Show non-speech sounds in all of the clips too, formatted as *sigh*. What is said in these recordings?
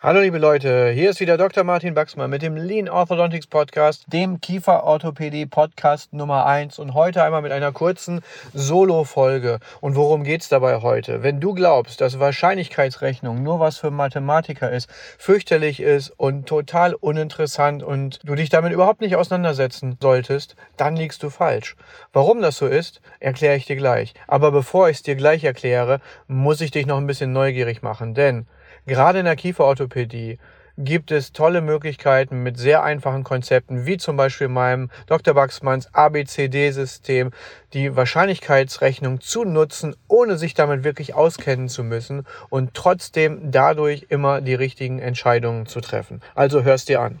Hallo liebe Leute, hier ist wieder Dr. Martin Baxmann mit dem Lean Orthodontics Podcast, dem Kieferorthopädie Podcast Nummer 1 und heute einmal mit einer kurzen Solo-Folge. Und worum geht's dabei heute? Wenn du glaubst, dass Wahrscheinlichkeitsrechnung nur was für Mathematiker ist, fürchterlich ist und total uninteressant und du dich damit überhaupt nicht auseinandersetzen solltest, dann liegst du falsch. Warum das so ist, erkläre ich dir gleich. Aber bevor ich es dir gleich erkläre, muss ich dich noch ein bisschen neugierig machen, denn Gerade in der Kieferorthopädie gibt es tolle Möglichkeiten mit sehr einfachen Konzepten, wie zum Beispiel meinem Dr. Baxmanns ABCD-System, die Wahrscheinlichkeitsrechnung zu nutzen, ohne sich damit wirklich auskennen zu müssen und trotzdem dadurch immer die richtigen Entscheidungen zu treffen. Also hörst dir an.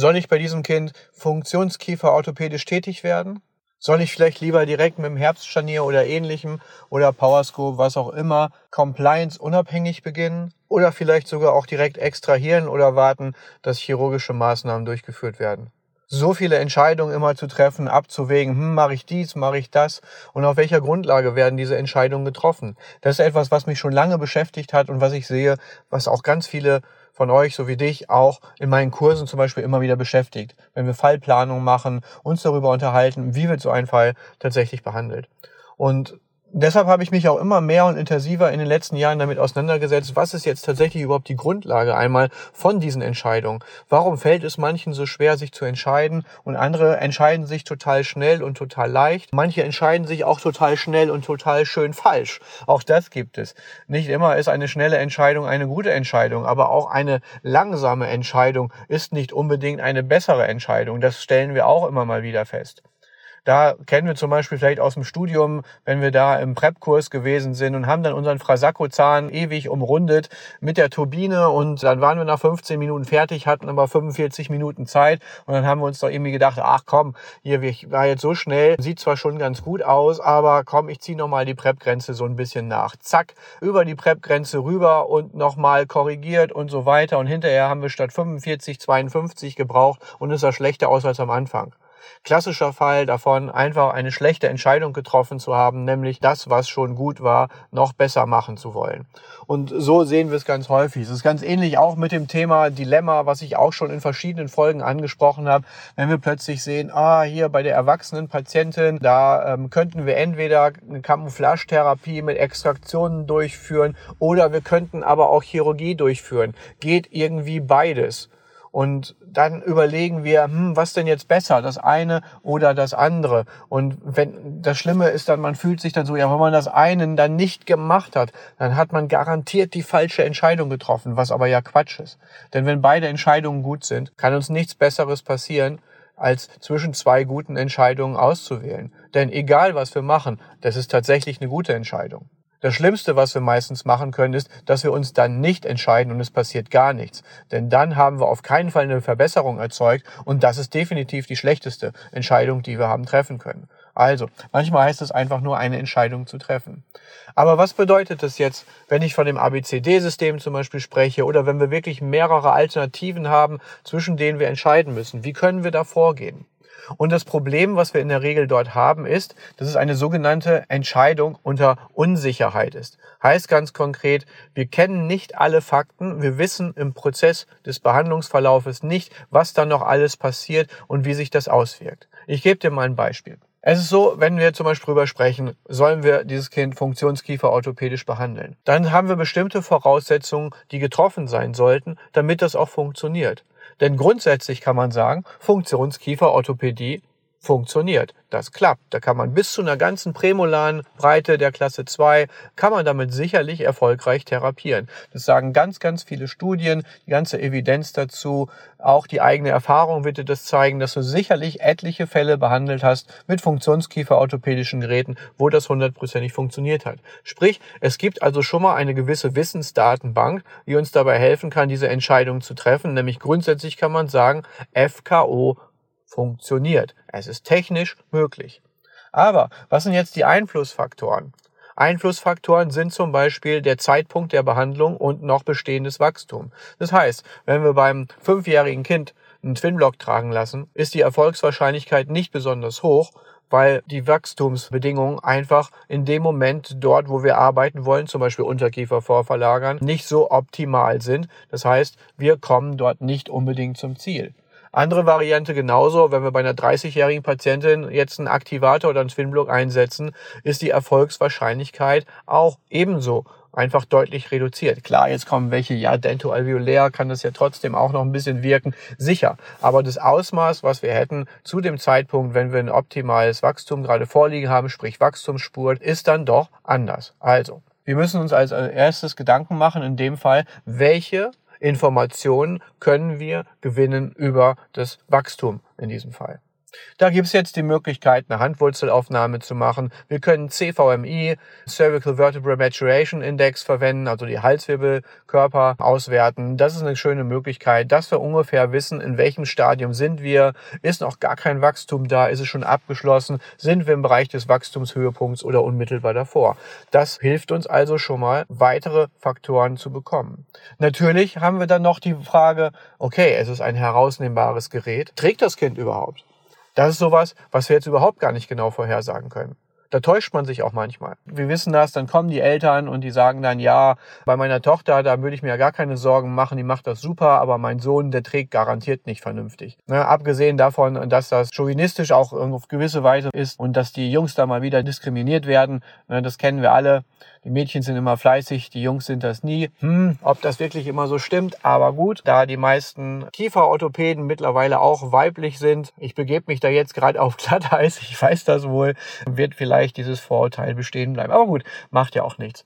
Soll ich bei diesem Kind Funktionskiefer orthopädisch tätig werden? Soll ich vielleicht lieber direkt mit dem Herbstscharnier oder ähnlichem oder Powerscope, was auch immer, compliance unabhängig beginnen? Oder vielleicht sogar auch direkt extrahieren oder warten, dass chirurgische Maßnahmen durchgeführt werden? So viele Entscheidungen immer zu treffen, abzuwägen, hm, mache ich dies, mache ich das und auf welcher Grundlage werden diese Entscheidungen getroffen? Das ist etwas, was mich schon lange beschäftigt hat und was ich sehe, was auch ganz viele von euch, so wie dich, auch in meinen Kursen zum Beispiel immer wieder beschäftigt. Wenn wir Fallplanung machen, uns darüber unterhalten, wie wird so ein Fall tatsächlich behandelt. Und deshalb habe ich mich auch immer mehr und intensiver in den letzten Jahren damit auseinandergesetzt, was ist jetzt tatsächlich überhaupt die Grundlage einmal von diesen Entscheidungen. Warum fällt es manchen so schwer, sich zu entscheiden und andere entscheiden sich total schnell und total leicht. Manche entscheiden sich auch total schnell und total schön falsch. Auch das gibt es. Nicht immer ist eine schnelle Entscheidung eine gute Entscheidung, aber auch eine langsame Entscheidung ist nicht unbedingt eine bessere Entscheidung. Das stellen wir auch immer mal wieder fest. Da kennen wir zum Beispiel vielleicht aus dem Studium, wenn wir da im Prep-Kurs gewesen sind und haben dann unseren Frasacco-Zahn ewig umrundet mit der Turbine und dann waren wir nach 15 Minuten fertig, hatten aber 45 Minuten Zeit und dann haben wir uns doch irgendwie gedacht, ach komm, hier war jetzt so schnell, sieht zwar schon ganz gut aus, aber komm, ich ziehe nochmal die Prep-Grenze so ein bisschen nach. Zack, über die Prep-Grenze rüber und nochmal korrigiert und so weiter und hinterher haben wir statt 45 52 gebraucht und es sah schlechter aus als am Anfang klassischer Fall davon, einfach eine schlechte Entscheidung getroffen zu haben, nämlich das, was schon gut war, noch besser machen zu wollen. Und so sehen wir es ganz häufig. Es ist ganz ähnlich auch mit dem Thema Dilemma, was ich auch schon in verschiedenen Folgen angesprochen habe. Wenn wir plötzlich sehen, ah, hier bei der erwachsenen Patientin, da ähm, könnten wir entweder eine Camouflagetherapie mit Extraktionen durchführen oder wir könnten aber auch Chirurgie durchführen. Geht irgendwie beides. Und dann überlegen wir, hm, was denn jetzt besser, das eine oder das andere. Und wenn das Schlimme ist dann, man fühlt sich dann so, ja, wenn man das eine dann nicht gemacht hat, dann hat man garantiert die falsche Entscheidung getroffen, was aber ja Quatsch ist. Denn wenn beide Entscheidungen gut sind, kann uns nichts Besseres passieren, als zwischen zwei guten Entscheidungen auszuwählen. Denn egal was wir machen, das ist tatsächlich eine gute Entscheidung. Das Schlimmste, was wir meistens machen können, ist, dass wir uns dann nicht entscheiden und es passiert gar nichts. Denn dann haben wir auf keinen Fall eine Verbesserung erzeugt und das ist definitiv die schlechteste Entscheidung, die wir haben treffen können. Also, manchmal heißt es einfach nur eine Entscheidung zu treffen. Aber was bedeutet das jetzt, wenn ich von dem ABCD-System zum Beispiel spreche oder wenn wir wirklich mehrere Alternativen haben, zwischen denen wir entscheiden müssen? Wie können wir da vorgehen? Und das Problem, was wir in der Regel dort haben, ist, dass es eine sogenannte Entscheidung unter Unsicherheit ist. Heißt ganz konkret, wir kennen nicht alle Fakten, wir wissen im Prozess des Behandlungsverlaufes nicht, was dann noch alles passiert und wie sich das auswirkt. Ich gebe dir mal ein Beispiel. Es ist so, wenn wir zum Beispiel darüber sprechen, sollen wir dieses Kind Funktionskiefer orthopädisch behandeln, dann haben wir bestimmte Voraussetzungen, die getroffen sein sollten, damit das auch funktioniert. Denn grundsätzlich kann man sagen, Funktionskieferorthopädie funktioniert. Das klappt. Da kann man bis zu einer ganzen prämolaren Breite der Klasse 2, kann man damit sicherlich erfolgreich therapieren. Das sagen ganz, ganz viele Studien, die ganze Evidenz dazu, auch die eigene Erfahrung wird dir das zeigen, dass du sicherlich etliche Fälle behandelt hast mit Funktionskiefer-orthopädischen Geräten, wo das hundertprozentig funktioniert hat. Sprich, es gibt also schon mal eine gewisse Wissensdatenbank, die uns dabei helfen kann, diese Entscheidung zu treffen. Nämlich grundsätzlich kann man sagen, FKO funktioniert. Es ist technisch möglich. Aber was sind jetzt die Einflussfaktoren? Einflussfaktoren sind zum Beispiel der Zeitpunkt der Behandlung und noch bestehendes Wachstum. Das heißt, wenn wir beim fünfjährigen Kind einen Twinblock tragen lassen, ist die Erfolgswahrscheinlichkeit nicht besonders hoch, weil die Wachstumsbedingungen einfach in dem Moment dort, wo wir arbeiten wollen, zum Beispiel Unterkiefer vorverlagern, nicht so optimal sind. Das heißt, wir kommen dort nicht unbedingt zum Ziel. Andere Variante genauso, wenn wir bei einer 30-jährigen Patientin jetzt einen Aktivator oder einen Twinblock einsetzen, ist die Erfolgswahrscheinlichkeit auch ebenso einfach deutlich reduziert. Klar, jetzt kommen welche, ja, dentoalveolär kann das ja trotzdem auch noch ein bisschen wirken, sicher. Aber das Ausmaß, was wir hätten zu dem Zeitpunkt, wenn wir ein optimales Wachstum gerade vorliegen haben, sprich Wachstumsspurt, ist dann doch anders. Also, wir müssen uns als erstes Gedanken machen, in dem Fall, welche Informationen können wir gewinnen über das Wachstum in diesem Fall. Da gibt es jetzt die Möglichkeit, eine Handwurzelaufnahme zu machen. Wir können CVMI, Cervical Vertebral Maturation Index verwenden, also die Halswirbelkörper auswerten. Das ist eine schöne Möglichkeit, dass wir ungefähr wissen, in welchem Stadium sind wir. Ist noch gar kein Wachstum da? Ist es schon abgeschlossen? Sind wir im Bereich des Wachstumshöhepunkts oder unmittelbar davor? Das hilft uns also schon mal, weitere Faktoren zu bekommen. Natürlich haben wir dann noch die Frage, okay, es ist ein herausnehmbares Gerät. Trägt das Kind überhaupt? Das ist sowas, was wir jetzt überhaupt gar nicht genau vorhersagen können. Da täuscht man sich auch manchmal. Wir wissen das, dann kommen die Eltern und die sagen dann, ja, bei meiner Tochter, da würde ich mir ja gar keine Sorgen machen, die macht das super, aber mein Sohn, der trägt garantiert nicht vernünftig. Ne, abgesehen davon, dass das chauvinistisch auch auf gewisse Weise ist und dass die Jungs da mal wieder diskriminiert werden, ne, das kennen wir alle. Die Mädchen sind immer fleißig, die Jungs sind das nie. Hm, ob das wirklich immer so stimmt, aber gut, da die meisten Kieferorthopäden mittlerweile auch weiblich sind, ich begebe mich da jetzt gerade auf Glatteis, *laughs* ich weiß das wohl, wird vielleicht dieses Vorurteil bestehen bleiben. Aber gut, macht ja auch nichts.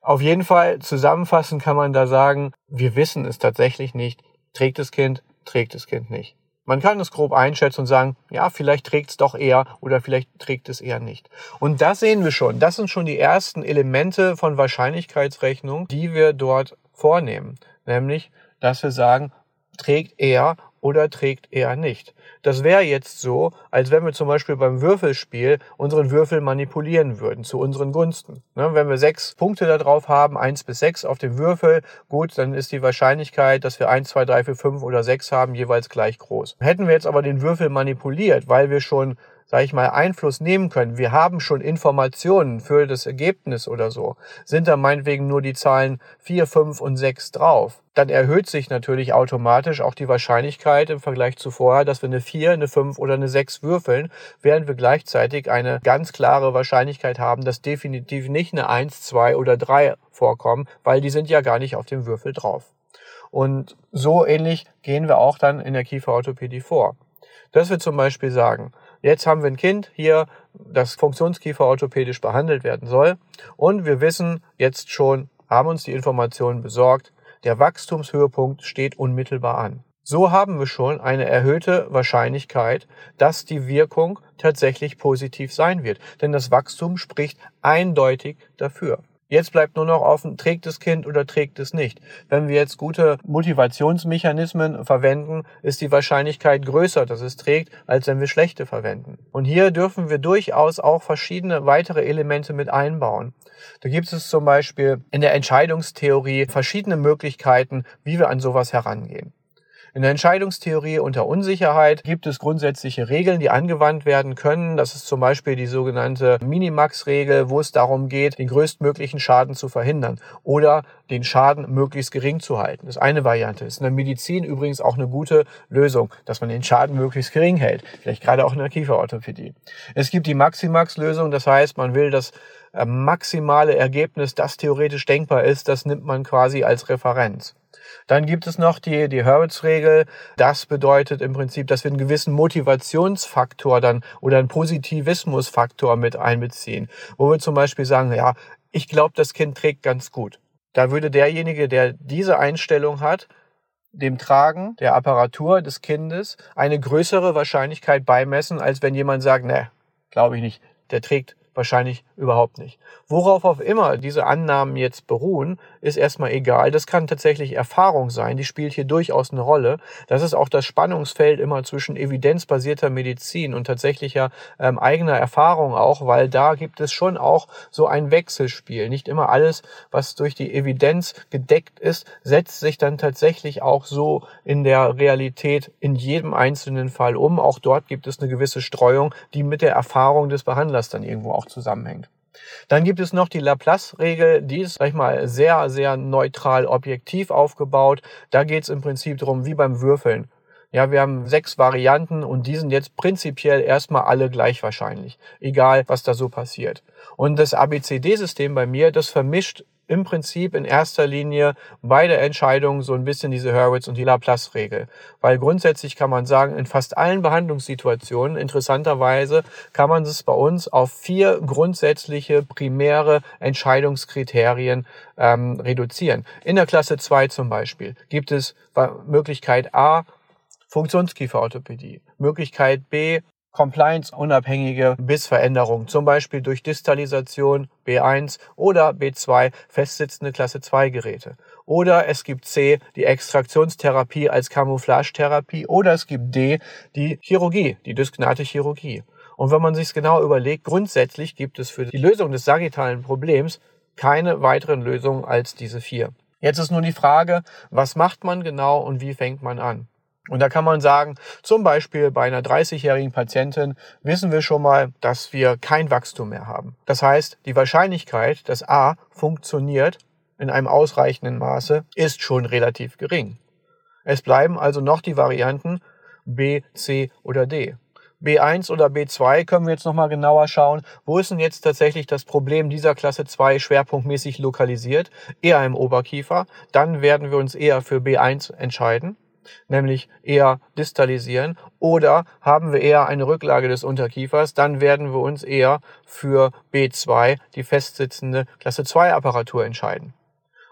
Auf jeden Fall zusammenfassend kann man da sagen, wir wissen es tatsächlich nicht. Trägt das Kind, trägt das Kind nicht. Man kann es grob einschätzen und sagen, ja, vielleicht trägt es doch eher oder vielleicht trägt es eher nicht. Und das sehen wir schon. Das sind schon die ersten Elemente von Wahrscheinlichkeitsrechnung, die wir dort vornehmen. Nämlich, dass wir sagen, trägt er oder trägt er nicht. Das wäre jetzt so, als wenn wir zum Beispiel beim Würfelspiel unseren Würfel manipulieren würden zu unseren Gunsten. Ne, wenn wir sechs Punkte da drauf haben, eins bis sechs auf dem Würfel, gut, dann ist die Wahrscheinlichkeit, dass wir eins, zwei, drei, vier, fünf oder sechs haben, jeweils gleich groß. Hätten wir jetzt aber den Würfel manipuliert, weil wir schon sage ich mal, Einfluss nehmen können. Wir haben schon Informationen für das Ergebnis oder so. Sind da meinetwegen nur die Zahlen 4, 5 und 6 drauf. Dann erhöht sich natürlich automatisch auch die Wahrscheinlichkeit im Vergleich zu vorher, dass wir eine 4, eine 5 oder eine 6 würfeln, während wir gleichzeitig eine ganz klare Wahrscheinlichkeit haben, dass definitiv nicht eine 1, 2 oder 3 vorkommen, weil die sind ja gar nicht auf dem Würfel drauf. Und so ähnlich gehen wir auch dann in der Kieferorthopädie vor. Dass wir zum Beispiel sagen, Jetzt haben wir ein Kind hier, das Funktionskiefer orthopädisch behandelt werden soll. Und wir wissen jetzt schon, haben uns die Informationen besorgt, der Wachstumshöhepunkt steht unmittelbar an. So haben wir schon eine erhöhte Wahrscheinlichkeit, dass die Wirkung tatsächlich positiv sein wird. Denn das Wachstum spricht eindeutig dafür. Jetzt bleibt nur noch offen, trägt das Kind oder trägt es nicht. Wenn wir jetzt gute Motivationsmechanismen verwenden, ist die Wahrscheinlichkeit größer, dass es trägt, als wenn wir schlechte verwenden. Und hier dürfen wir durchaus auch verschiedene weitere Elemente mit einbauen. Da gibt es zum Beispiel in der Entscheidungstheorie verschiedene Möglichkeiten, wie wir an sowas herangehen. In der Entscheidungstheorie unter Unsicherheit gibt es grundsätzliche Regeln, die angewandt werden können. Das ist zum Beispiel die sogenannte Minimax-Regel, wo es darum geht, den größtmöglichen Schaden zu verhindern oder den Schaden möglichst gering zu halten. Das ist eine Variante. Ist in der Medizin übrigens auch eine gute Lösung, dass man den Schaden möglichst gering hält. Vielleicht gerade auch in der Kieferorthopädie. Es gibt die Maximax-Lösung, das heißt, man will das äh, maximale Ergebnis, das theoretisch denkbar ist, das nimmt man quasi als Referenz. Dann gibt es noch die, die Hurwitz-Regel. Das bedeutet im Prinzip, dass wir einen gewissen Motivationsfaktor dann oder einen Positivismusfaktor mit einbeziehen. Wo wir zum Beispiel sagen, ja, ich glaube, das Kind trägt ganz gut. Da würde derjenige, der diese Einstellung hat, dem Tragen der Apparatur des Kindes eine größere Wahrscheinlichkeit beimessen, als wenn jemand sagt, ne, glaube ich nicht, der trägt Wahrscheinlich überhaupt nicht. Worauf auch immer diese Annahmen jetzt beruhen, ist erstmal egal. Das kann tatsächlich Erfahrung sein, die spielt hier durchaus eine Rolle. Das ist auch das Spannungsfeld immer zwischen evidenzbasierter Medizin und tatsächlicher ähm, eigener Erfahrung auch, weil da gibt es schon auch so ein Wechselspiel. Nicht immer alles, was durch die Evidenz gedeckt ist, setzt sich dann tatsächlich auch so in der Realität in jedem einzelnen Fall um. Auch dort gibt es eine gewisse Streuung, die mit der Erfahrung des Behandlers dann irgendwo auch auch zusammenhängt. Dann gibt es noch die Laplace-Regel, die ist, sag ich mal, sehr, sehr neutral objektiv aufgebaut. Da geht es im Prinzip darum, wie beim Würfeln. Ja, wir haben sechs Varianten und die sind jetzt prinzipiell erstmal alle gleich wahrscheinlich, egal was da so passiert. Und das ABCD-System bei mir, das vermischt im Prinzip in erster Linie bei der Entscheidung so ein bisschen diese Hurwitz und die Laplace-Regel. Weil grundsätzlich kann man sagen, in fast allen Behandlungssituationen, interessanterweise, kann man es bei uns auf vier grundsätzliche primäre Entscheidungskriterien ähm, reduzieren. In der Klasse 2 zum Beispiel gibt es Möglichkeit A, Funktionskieferorthopädie. Möglichkeit B, compliance-unabhängige Bissveränderung, zum Beispiel durch Distalisation B1 oder B2 festsitzende Klasse 2 Geräte. Oder es gibt C, die Extraktionstherapie als Camouflagetherapie oder es gibt D, die Chirurgie, die dysknate Chirurgie. Und wenn man sich es genau überlegt, grundsätzlich gibt es für die Lösung des sagittalen Problems keine weiteren Lösungen als diese vier. Jetzt ist nur die Frage, was macht man genau und wie fängt man an? Und da kann man sagen, zum Beispiel bei einer 30-jährigen Patientin wissen wir schon mal, dass wir kein Wachstum mehr haben. Das heißt, die Wahrscheinlichkeit, dass A funktioniert in einem ausreichenden Maße, ist schon relativ gering. Es bleiben also noch die Varianten B, C oder D. B1 oder B2 können wir jetzt nochmal genauer schauen. Wo ist denn jetzt tatsächlich das Problem dieser Klasse 2 schwerpunktmäßig lokalisiert? Eher im Oberkiefer. Dann werden wir uns eher für B1 entscheiden nämlich eher distalisieren, oder haben wir eher eine Rücklage des Unterkiefers, dann werden wir uns eher für B2, die festsitzende Klasse 2 Apparatur entscheiden.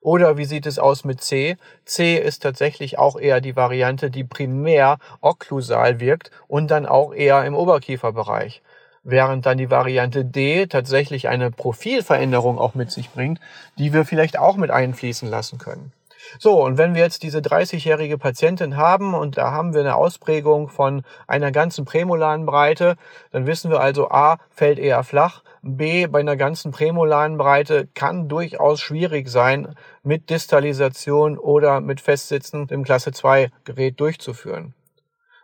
Oder wie sieht es aus mit C? C ist tatsächlich auch eher die Variante, die primär okklusal wirkt und dann auch eher im Oberkieferbereich. Während dann die Variante D tatsächlich eine Profilveränderung auch mit sich bringt, die wir vielleicht auch mit einfließen lassen können. So, und wenn wir jetzt diese 30-jährige Patientin haben und da haben wir eine Ausprägung von einer ganzen prämolaren Breite, dann wissen wir also A, fällt eher flach, B, bei einer ganzen prämolaren Breite kann durchaus schwierig sein, mit Distalisation oder mit festsitzendem Klasse 2 Gerät durchzuführen.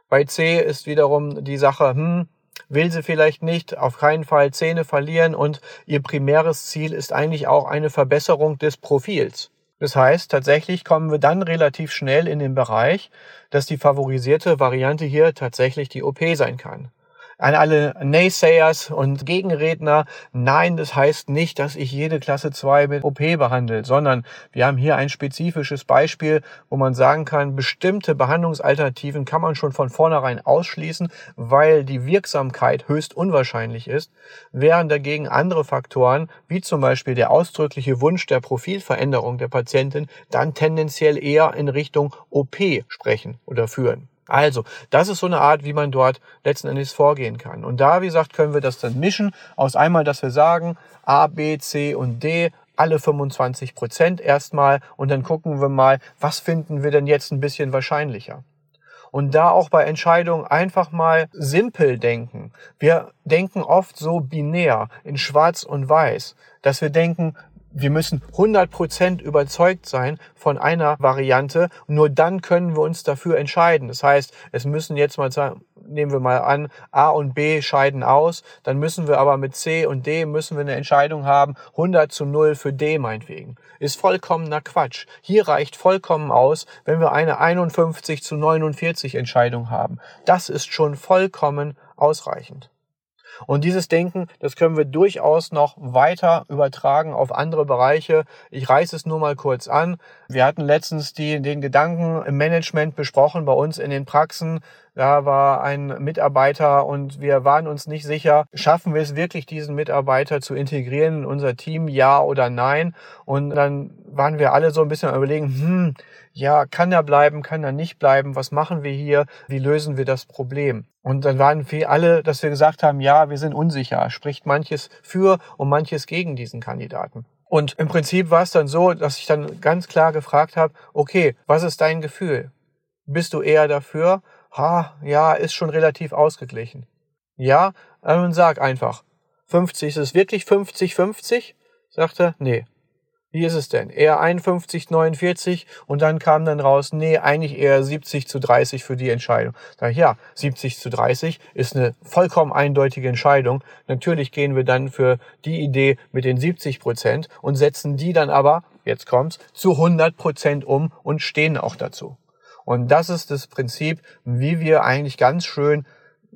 Bei C ist wiederum die Sache, hm, will sie vielleicht nicht, auf keinen Fall Zähne verlieren und ihr primäres Ziel ist eigentlich auch eine Verbesserung des Profils. Das heißt, tatsächlich kommen wir dann relativ schnell in den Bereich, dass die favorisierte Variante hier tatsächlich die OP sein kann an alle Naysayers und Gegenredner, nein, das heißt nicht, dass ich jede Klasse 2 mit OP behandle, sondern wir haben hier ein spezifisches Beispiel, wo man sagen kann, bestimmte Behandlungsalternativen kann man schon von vornherein ausschließen, weil die Wirksamkeit höchst unwahrscheinlich ist, während dagegen andere Faktoren, wie zum Beispiel der ausdrückliche Wunsch der Profilveränderung der Patientin, dann tendenziell eher in Richtung OP sprechen oder führen. Also, das ist so eine Art, wie man dort letzten Endes vorgehen kann. Und da, wie gesagt, können wir das dann mischen aus einmal, dass wir sagen, A, B, C und D, alle 25 Prozent erstmal und dann gucken wir mal, was finden wir denn jetzt ein bisschen wahrscheinlicher. Und da auch bei Entscheidungen einfach mal simpel denken. Wir denken oft so binär in Schwarz und Weiß, dass wir denken, wir müssen 100% überzeugt sein von einer Variante. Nur dann können wir uns dafür entscheiden. Das heißt, es müssen jetzt mal, nehmen wir mal an, A und B scheiden aus. Dann müssen wir aber mit C und D müssen wir eine Entscheidung haben. 100 zu 0 für D meinetwegen. Ist vollkommener Quatsch. Hier reicht vollkommen aus, wenn wir eine 51 zu 49 Entscheidung haben. Das ist schon vollkommen ausreichend. Und dieses Denken, das können wir durchaus noch weiter übertragen auf andere Bereiche. Ich reiße es nur mal kurz an. Wir hatten letztens die, den Gedanken im Management besprochen bei uns in den Praxen. Da war ein Mitarbeiter und wir waren uns nicht sicher, schaffen wir es wirklich, diesen Mitarbeiter zu integrieren in unser Team, ja oder nein. Und dann waren wir alle so ein bisschen überlegen, hm, ja, kann er bleiben, kann er nicht bleiben, was machen wir hier, wie lösen wir das Problem? Und dann waren wir alle, dass wir gesagt haben, ja, wir sind unsicher, spricht manches für und manches gegen diesen Kandidaten. Und im Prinzip war es dann so, dass ich dann ganz klar gefragt habe, okay, was ist dein Gefühl? Bist du eher dafür? Ha, ja, ist schon relativ ausgeglichen. Ja, dann sag einfach, 50, ist es wirklich 50-50? Sagte, nee, wie ist es denn? Eher 51, 49 und dann kam dann raus, nee, eigentlich eher 70 zu 30 für die Entscheidung. Sag ich, ja, 70 zu 30 ist eine vollkommen eindeutige Entscheidung. Natürlich gehen wir dann für die Idee mit den 70 Prozent und setzen die dann aber, jetzt kommt's, zu 100 Prozent um und stehen auch dazu. Und das ist das Prinzip, wie wir eigentlich ganz schön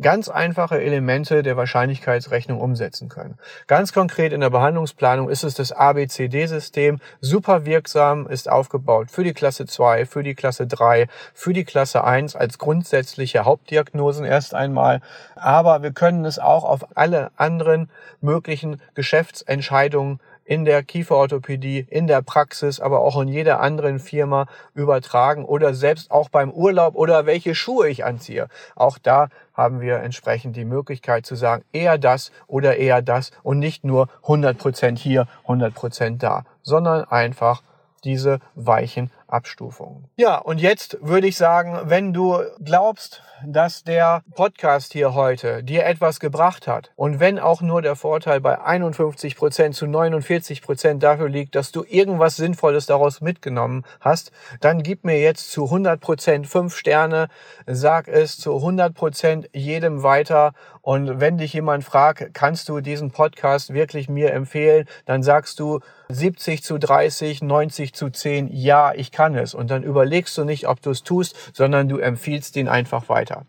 ganz einfache Elemente der Wahrscheinlichkeitsrechnung umsetzen können. Ganz konkret in der Behandlungsplanung ist es das ABCD-System. Super wirksam, ist aufgebaut für die Klasse 2, für die Klasse 3, für die Klasse 1 als grundsätzliche Hauptdiagnosen erst einmal. Aber wir können es auch auf alle anderen möglichen Geschäftsentscheidungen in der Kieferorthopädie, in der Praxis, aber auch in jeder anderen Firma übertragen oder selbst auch beim Urlaub oder welche Schuhe ich anziehe. Auch da haben wir entsprechend die Möglichkeit zu sagen, eher das oder eher das und nicht nur 100% hier, 100% da, sondern einfach diese weichen Abstufungen. Ja, und jetzt würde ich sagen, wenn du glaubst, dass der Podcast hier heute dir etwas gebracht hat und wenn auch nur der Vorteil bei 51 Prozent zu 49 Prozent dafür liegt, dass du irgendwas Sinnvolles daraus mitgenommen hast, dann gib mir jetzt zu 100 Prozent fünf Sterne, sag es zu 100 Prozent jedem weiter und wenn dich jemand fragt, kannst du diesen Podcast wirklich mir empfehlen, dann sagst du 70 zu 30, 90 zu 10, ja, ich kann es. Und dann überlegst du nicht, ob du es tust, sondern du empfiehlst ihn einfach weiter.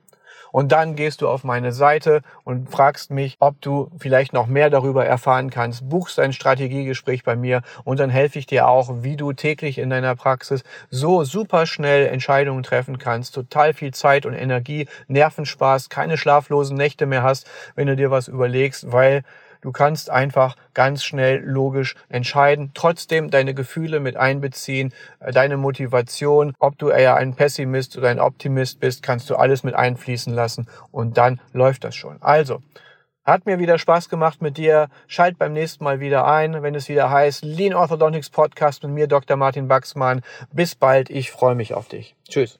Und dann gehst du auf meine Seite und fragst mich, ob du vielleicht noch mehr darüber erfahren kannst, buchst ein Strategiegespräch bei mir und dann helfe ich dir auch, wie du täglich in deiner Praxis so super schnell Entscheidungen treffen kannst, total viel Zeit und Energie, Nervenspaß, keine schlaflosen Nächte mehr hast, wenn du dir was überlegst, weil Du kannst einfach ganz schnell logisch entscheiden, trotzdem deine Gefühle mit einbeziehen, äh, deine Motivation, ob du eher ein Pessimist oder ein Optimist bist, kannst du alles mit einfließen lassen und dann läuft das schon. Also, hat mir wieder Spaß gemacht mit dir. Schalt beim nächsten Mal wieder ein, wenn es wieder heißt Lean Orthodontics Podcast mit mir, Dr. Martin Baxmann. Bis bald. Ich freue mich auf dich. Tschüss.